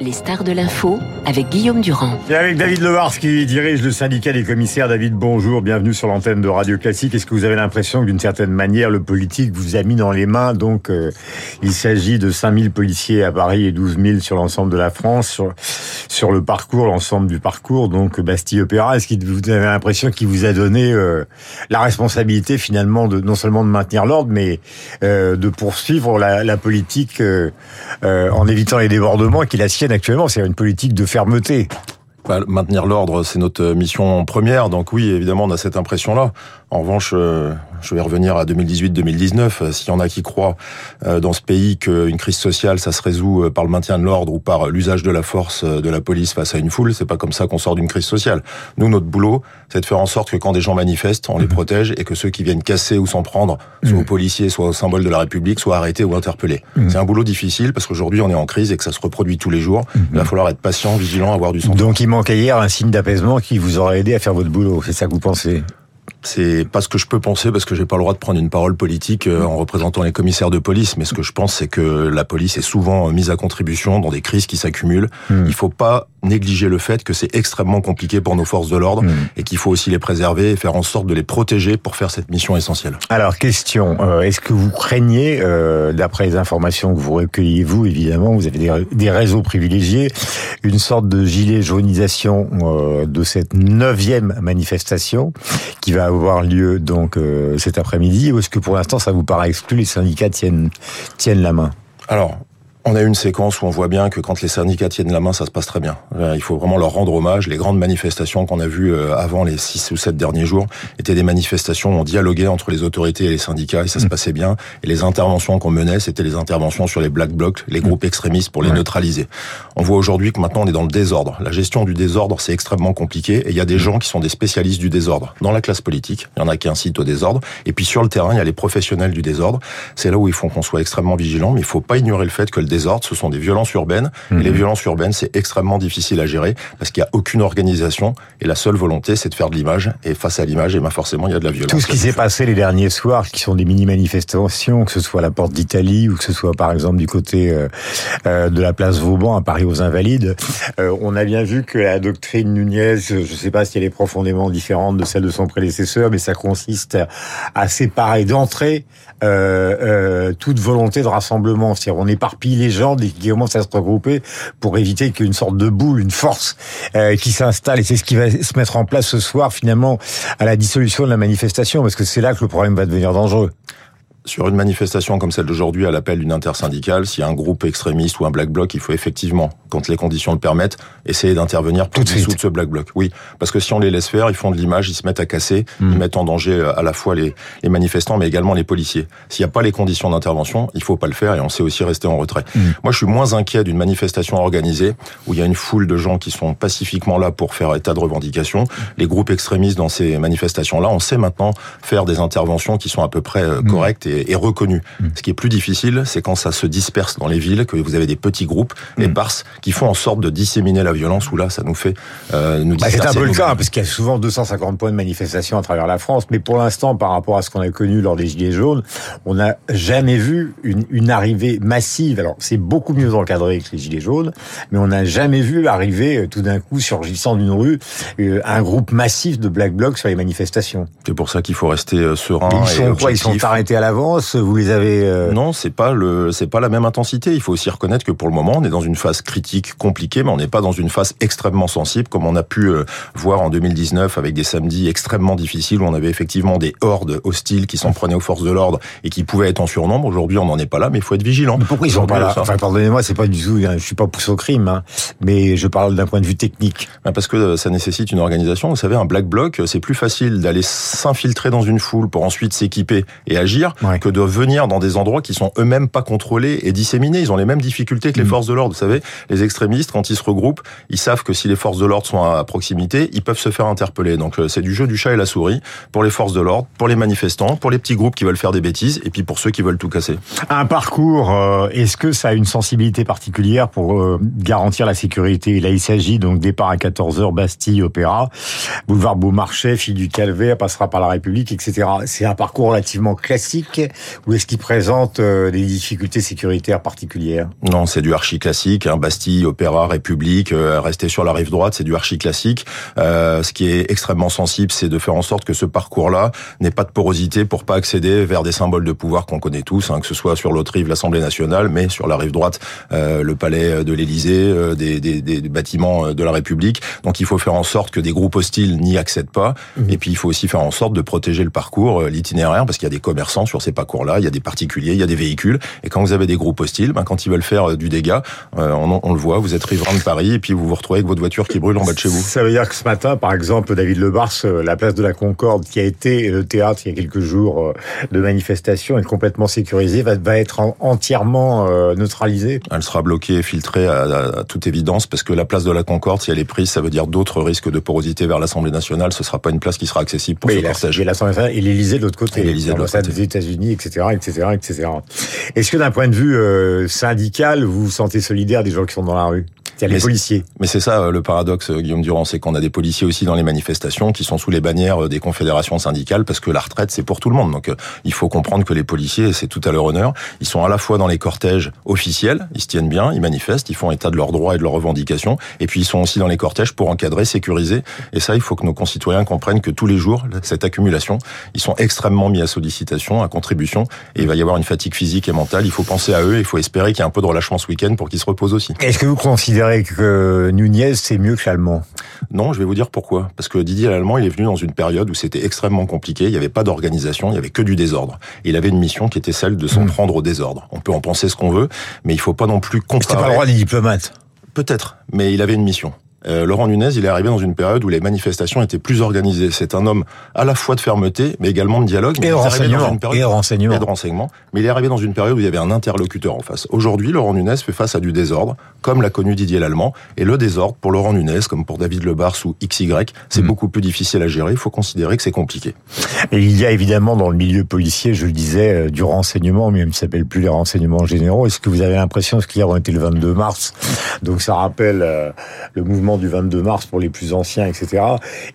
Les stars de l'info avec Guillaume Durand. Avec David Levars qui dirige le syndicat des commissaires. David, bonjour, bienvenue sur l'antenne de Radio Classique. Est-ce que vous avez l'impression que d'une certaine manière, le politique vous a mis dans les mains? Donc, euh, il s'agit de 5000 policiers à Paris et 12 000 sur l'ensemble de la France, sur, le parcours, l'ensemble du parcours, donc Bastille-Opéra. Est-ce que vous avez l'impression qu'il vous a donné euh, la responsabilité finalement de non seulement de maintenir l'ordre, mais euh, de poursuivre la, la politique en évitant les débordements qui la sienne actuellement. C'est une politique de fermeté. Bah, maintenir l'ordre, c'est notre mission première. Donc oui, évidemment, on a cette impression-là. En revanche, euh, je vais revenir à 2018-2019. S'il y en a qui croient euh, dans ce pays qu'une crise sociale, ça se résout euh, par le maintien de l'ordre ou par l'usage de la force de la police face à une foule, c'est pas comme ça qu'on sort d'une crise sociale. Nous, notre boulot, c'est de faire en sorte que quand des gens manifestent, on les mmh. protège et que ceux qui viennent casser ou s'en prendre, soit mmh. aux policiers, soit aux symboles de la République, soient arrêtés ou interpellés. Mmh. C'est un boulot difficile parce qu'aujourd'hui, on est en crise et que ça se reproduit tous les jours. Il va falloir être patient, vigilant, avoir du sens. Donc, il manquait hier un signe d'apaisement qui vous aurait aidé à faire votre boulot. C'est ça que vous pensez? C'est pas ce que je peux penser parce que j'ai pas le droit de prendre une parole politique euh, en représentant les commissaires de police. Mais ce que je pense, c'est que la police est souvent mise à contribution dans des crises qui s'accumulent. Hmm. Il faut pas négliger le fait que c'est extrêmement compliqué pour nos forces de l'ordre hmm. et qu'il faut aussi les préserver et faire en sorte de les protéger pour faire cette mission essentielle. Alors, question, euh, est-ce que vous craignez, euh, d'après les informations que vous recueillez, vous, évidemment, vous avez des, des réseaux privilégiés, une sorte de gilet jaunisation de cette neuvième manifestation qui va avoir lieu donc euh, cet après-midi ou est-ce que pour l'instant ça vous paraît exclu les syndicats tiennent tiennent la main? Alors, on a une séquence où on voit bien que quand les syndicats tiennent la main, ça se passe très bien. Euh, il faut vraiment leur rendre hommage. Les grandes manifestations qu'on a vues euh, avant les six ou sept derniers jours étaient des manifestations où on dialoguait entre les autorités et les syndicats et ça se mm. passait bien. Et les interventions qu'on menait, c'était les interventions sur les black blocs, les mm. groupes extrémistes pour les neutraliser. On voit aujourd'hui que maintenant on est dans le désordre. La gestion du désordre, c'est extrêmement compliqué et il y a des mm. gens qui sont des spécialistes du désordre. Dans la classe politique, il y en a qui incitent au désordre. Et puis sur le terrain, il y a les professionnels du désordre. C'est là où il faut qu'on soit extrêmement vigilant, mais il faut pas ignorer le fait que le désordre, ce sont des violences urbaines. Et les mhm. violences urbaines, c'est extrêmement difficile à gérer parce qu'il n'y a aucune organisation et la seule volonté, c'est de faire de l'image. Et face à l'image, et eh ben forcément, il y a de la violence. Tout ce qui s'est passé les derniers soirs, qui sont des mini-manifestations, que ce soit à la porte d'Italie ou que ce soit par exemple du côté euh, euh, de la place Vauban à Paris aux Invalides, euh, on a bien vu que la doctrine Nunez, je ne sais pas si elle est profondément différente de celle de son prédécesseur, mais ça consiste à séparer d'entrée toute volonté de rassemblement. C'est-à-dire on éparpille les gens qui commencent à se regrouper pour éviter qu'une sorte de boule, une force euh, qui s'installe. Et c'est ce qui va se mettre en place ce soir, finalement, à la dissolution de la manifestation, parce que c'est là que le problème va devenir dangereux sur une manifestation comme celle d'aujourd'hui à l'appel d'une intersyndicale, s'il y a un groupe extrémiste ou un black bloc, il faut effectivement, quand les conditions le permettent, essayer d'intervenir pour dissoudre ce black bloc. Oui, parce que si on les laisse faire, ils font de l'image, ils se mettent à casser, hmm. ils mettent en danger euh, à la fois les, les manifestants, mais également les policiers. S'il n'y a pas les conditions d'intervention, il faut pas le faire et on sait aussi rester en retrait. Hmm. Moi, je suis moins inquiet d'une manifestation organisée où il y a une foule de gens qui sont pacifiquement là pour faire état de revendication. Les groupes extrémistes dans ces manifestations-là, on sait maintenant faire des interventions qui sont à peu près euh, hmm. Correctes est, reconnu. Mm. Ce qui est plus difficile, c'est quand ça se disperse dans les villes, que vous avez des petits groupes mm. éparses qui font en sorte de disséminer la violence, où là, ça nous fait euh, nous bah, C'est un peu le cas, parce qu'il y a souvent 250 points de manifestation à travers la France, mais pour l'instant, par rapport à ce qu'on a connu lors des Gilets jaunes, on n'a jamais vu une, une arrivée massive. Alors, c'est beaucoup mieux encadré que les Gilets jaunes, mais on n'a jamais vu arriver euh, tout d'un coup, surgissant d'une rue, euh, un groupe massif de Black Blocs sur les manifestations. C'est pour ça qu'il faut rester serein. ils sont quoi? Ils sont arrêtés à l'avance Vous les avez euh, Non, c'est pas le, c'est pas la même intensité. Il faut aussi reconnaître que pour le moment, on est dans une phase critique compliquée, mais on n'est pas dans une phase extrêmement sensible, comme on a pu euh, voir en 2019 avec des samedis extrêmement difficiles où on avait effectivement des hordes hostiles qui s'en prenaient aux forces de l'ordre et qui pouvaient être en surnombre. Aujourd'hui, on n'en est pas là, mais il faut être vigilant. Mais pourquoi ils sont pas là Enfin, pardonnez-moi, c'est pas du tout. Hein, je suis pas poussé au crime, hein, mais je parle d'un point de vue technique. Ben, parce que ça nécessite une organisation. Vous savez, un black bloc, c'est plus facile d'aller s'infiltrer dans une foule pour ensuite s'équiper et agir que de venir dans des endroits qui sont eux-mêmes pas contrôlés et disséminés. Ils ont les mêmes difficultés que les mm. forces de l'ordre. Vous savez, Les extrémistes, quand ils se regroupent, ils savent que si les forces de l'ordre sont à proximité, ils peuvent se faire interpeller. Donc c'est du jeu du chat et la souris pour les forces de l'ordre, pour les manifestants, pour les petits groupes qui veulent faire des bêtises, et puis pour ceux qui veulent tout casser. Un parcours, est-ce que ça a une sensibilité particulière pour garantir la sécurité? Là, il s'agit donc départ à 14h, Bastille, Opéra, boulevard Beaumarchais, fille du Calvaire, passera par la République, etc. C'est un parcours relativement classique ou est-ce qu'il présente des difficultés sécuritaires particulières? Non, c'est du archi classique. Hein, Bastille, Opéra, République, euh, rester sur la rive droite, c'est du archi classique. Euh, ce qui est extrêmement sensible, c'est de faire en sorte que ce parcours-là n'ait pas de porosité pour pas accéder vers des symboles de pouvoir qu'on connaît tous, hein, que ce soit sur l'autre rive, l'Assemblée nationale, mais sur la rive droite, euh, le palais de l'Élysée, euh, des, des, des, bâtiments de la République. Donc il faut faire en sorte que des groupes hostiles n'y accèdent pas. Mmh. Et puis il faut aussi faire en sorte de protéger le parcours, l'itinéraire, parce qu'il y a des commerçants sur ces parcours-là, il y a des particuliers, il y a des véhicules. Et quand vous avez des groupes hostiles, ben, quand ils veulent faire du dégât, on, on, le voit, vous êtes riverain de Paris et puis vous vous retrouvez avec votre voiture qui brûle en bas de chez vous. Ça veut dire que ce matin, par exemple, David Lebars, euh, la place de la Concorde, qui a été le théâtre il y a quelques jours euh, de manifestations, est complètement sécurisée, va, va être entièrement euh, neutralisée Elle sera bloquée et filtrée à, à, toute évidence, parce que la place de la Concorde, si elle est prise, ça veut dire d'autres risques de porosité vers l'Assemblée nationale. Ce sera pas une place qui sera accessible pour oui, ce cortège. Et l'Assemblée nationale et l'Élysée de l'autre côté. Et l'Élysée de l'autre côté. des États-Unis, etc.. Est-ce que d'un point de vue euh, syndical, vous vous sentez solidaire des gens qui sont dans la rue? A les mais policiers. Mais c'est ça le paradoxe, Guillaume Durand, c'est qu'on a des policiers aussi dans les manifestations qui sont sous les bannières des confédérations syndicales parce que la retraite c'est pour tout le monde. Donc il faut comprendre que les policiers, c'est tout à leur honneur, ils sont à la fois dans les cortèges officiels, ils se tiennent bien, ils manifestent, ils font état de leurs droits et de leurs revendications, et puis ils sont aussi dans les cortèges pour encadrer, sécuriser. Et ça, il faut que nos concitoyens comprennent que tous les jours, cette accumulation, ils sont extrêmement mis à sollicitation, à contribution, et il va y avoir une fatigue physique et mentale. Il faut penser à eux, il faut espérer qu'il y ait un peu de relâchement ce week-end pour qu'ils se reposent aussi. Est-ce que vous considérez que Nunez, c'est mieux que l'allemand Non, je vais vous dire pourquoi. Parce que Didier Lallemand, il est venu dans une période où c'était extrêmement compliqué, il n'y avait pas d'organisation, il n'y avait que du désordre. Et il avait une mission qui était celle de s'en mmh. prendre au désordre. On peut en penser ce qu'on veut, mais il faut pas non plus comparer... C'était pas le droit des diplomates Peut-être, mais il avait une mission. Euh, Laurent Nunez, il est arrivé dans une période où les manifestations étaient plus organisées. C'est un homme à la fois de fermeté, mais également de dialogue. Et, de renseignement. et, de renseignement. et de renseignement. Mais il est arrivé dans une période où il y avait un interlocuteur en face. Aujourd'hui, Laurent Nunez fait face à du désordre, comme l'a connu Didier Lallemand. Et le désordre, pour Laurent Nunez, comme pour David Lebars ou XY, c'est mmh. beaucoup plus difficile à gérer. Il faut considérer que c'est compliqué. Et il y a évidemment dans le milieu policier, je le disais, euh, du renseignement, mais il ne s'appelle plus les renseignements généraux. Est-ce que vous avez l'impression, ce qu'hier on était le 22 mars, donc ça rappelle euh, le mouvement du 22 mars pour les plus anciens, etc.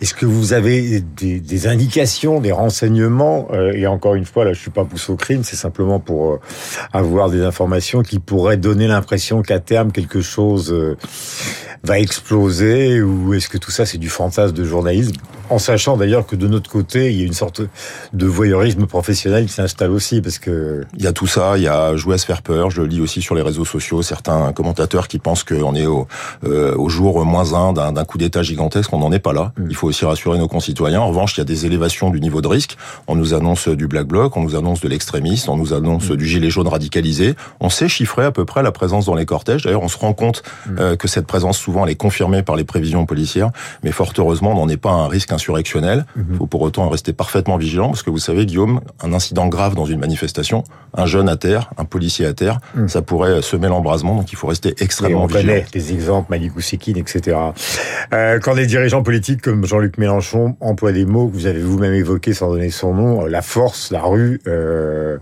Est-ce que vous avez des, indications, des renseignements euh, Et encore une fois, là, je suis pas pousse au crime, c'est simplement pour euh, avoir des informations qui pourraient donner l'impression qu'à terme quelque chose euh, va exploser ou est-ce que tout ça c'est du fantasme de journalisme? En sachant d'ailleurs que de notre côté il y a une sorte de voyeurisme professionnel qui s'installe aussi parce que il y a tout ça il y a jouer à se faire peur je lis aussi sur les réseaux sociaux certains commentateurs qui pensent qu'on est au, euh, au jour moins un d'un coup d'état gigantesque on n'en est pas là mm. il faut aussi rassurer nos concitoyens en revanche il y a des élévations du niveau de risque on nous annonce du black bloc on nous annonce de l'extrémiste on nous annonce mm. du gilet jaune radicalisé on sait chiffrer à peu près la présence dans les cortèges d'ailleurs on se rend compte mm. euh, que cette présence souvent elle est confirmée par les prévisions policières, mais fort heureusement, on n'en est pas un risque insurrectionnel. Il mhm. faut pour autant rester parfaitement vigilant, parce que vous savez, Guillaume, un incident grave dans une manifestation, un jeune à terre, un policier à terre, mhm. ça pourrait semer l'embrasement, donc il faut rester extrêmement vigilant. on connaît des exemples, Malik Ousekine, etc. Euh, quand des dirigeants politiques comme Jean-Luc Mélenchon emploient des mots que vous avez vous-même évoqués sans donner son nom, euh, la force, la rue, euh,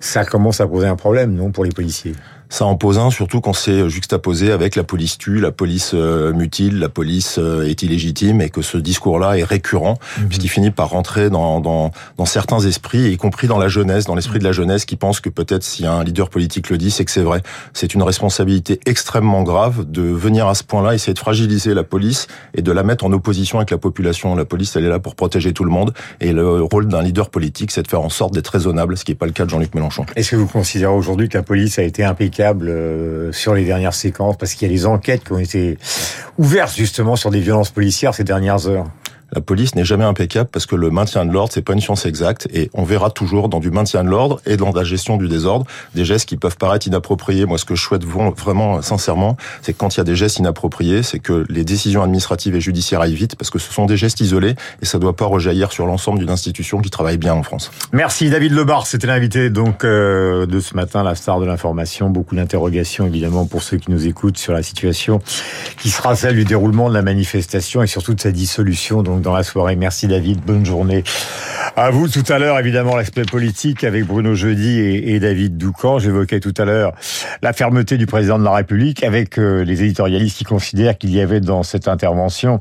ça commence à poser un problème, non, pour les policiers? Ça en pose un, surtout quand c'est juxtaposé avec la police tue, la police euh, mutile, la police euh, est illégitime, et que ce discours-là est récurrent, mhm. puisqu'il finit par rentrer dans, dans, dans, certains esprits, y compris dans la jeunesse, dans l'esprit de la jeunesse, qui pense que peut-être si un leader politique le dit, c'est que c'est vrai. C'est une responsabilité extrêmement grave de venir à ce point-là, essayer de fragiliser la police et de la mettre en opposition avec la population. La police, elle est là pour protéger tout le monde, et le rôle d'un leader politique, c'est de faire en sorte d'être raisonnable, ce qui n'est pas le cas de Jean-Luc Mélenchon. Est-ce que vous considérez aujourd'hui que la police a été impeccable euh, sur les dernières séquences parce qu'il y a des enquêtes qui ont été ouvertes justement sur des violences policières ces dernières heures. La police n'est jamais impeccable parce que le maintien de l'ordre, c'est pas une science exacte et on verra toujours dans du maintien de l'ordre et dans la gestion du désordre des gestes qui peuvent paraître inappropriés. Moi, ce que je souhaite vraiment, sincèrement, c'est que quand il y a des gestes inappropriés, c'est que les décisions administratives et judiciaires aillent vite parce que ce sont des gestes isolés et ça doit pas rejaillir sur l'ensemble d'une institution qui travaille bien en France. Merci David Lebar, c'était l'invité donc euh, de ce matin, la star de l'information. Beaucoup d'interrogations évidemment pour ceux qui nous écoutent sur la situation qui sera celle du déroulement de la manifestation et surtout de sa dissolution donc dans la soirée. Merci David, bonne journée. À vous tout à l'heure évidemment l'aspect politique avec Bruno Jeudi et, David Doucan. J'évoquais tout à l'heure la fermeté du président de la République avec euh, les éditorialistes qui considèrent qu'il y avait dans cette intervention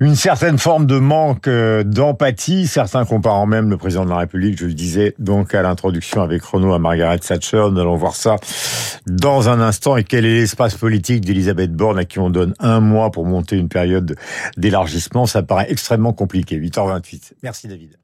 une certaine forme de manque euh, d'empathie, certains comparant même le président de la République, je le disais donc à l'introduction avec Renaud à Margaret Thatcher. Nous allons voir ça dans un instant. Et quel est l'espace politique d'Elisabeth Borne à qui on donne un mois pour monter une période d'élargissement? Ça paraît extrêmement compliqué. 8h28. Merci David.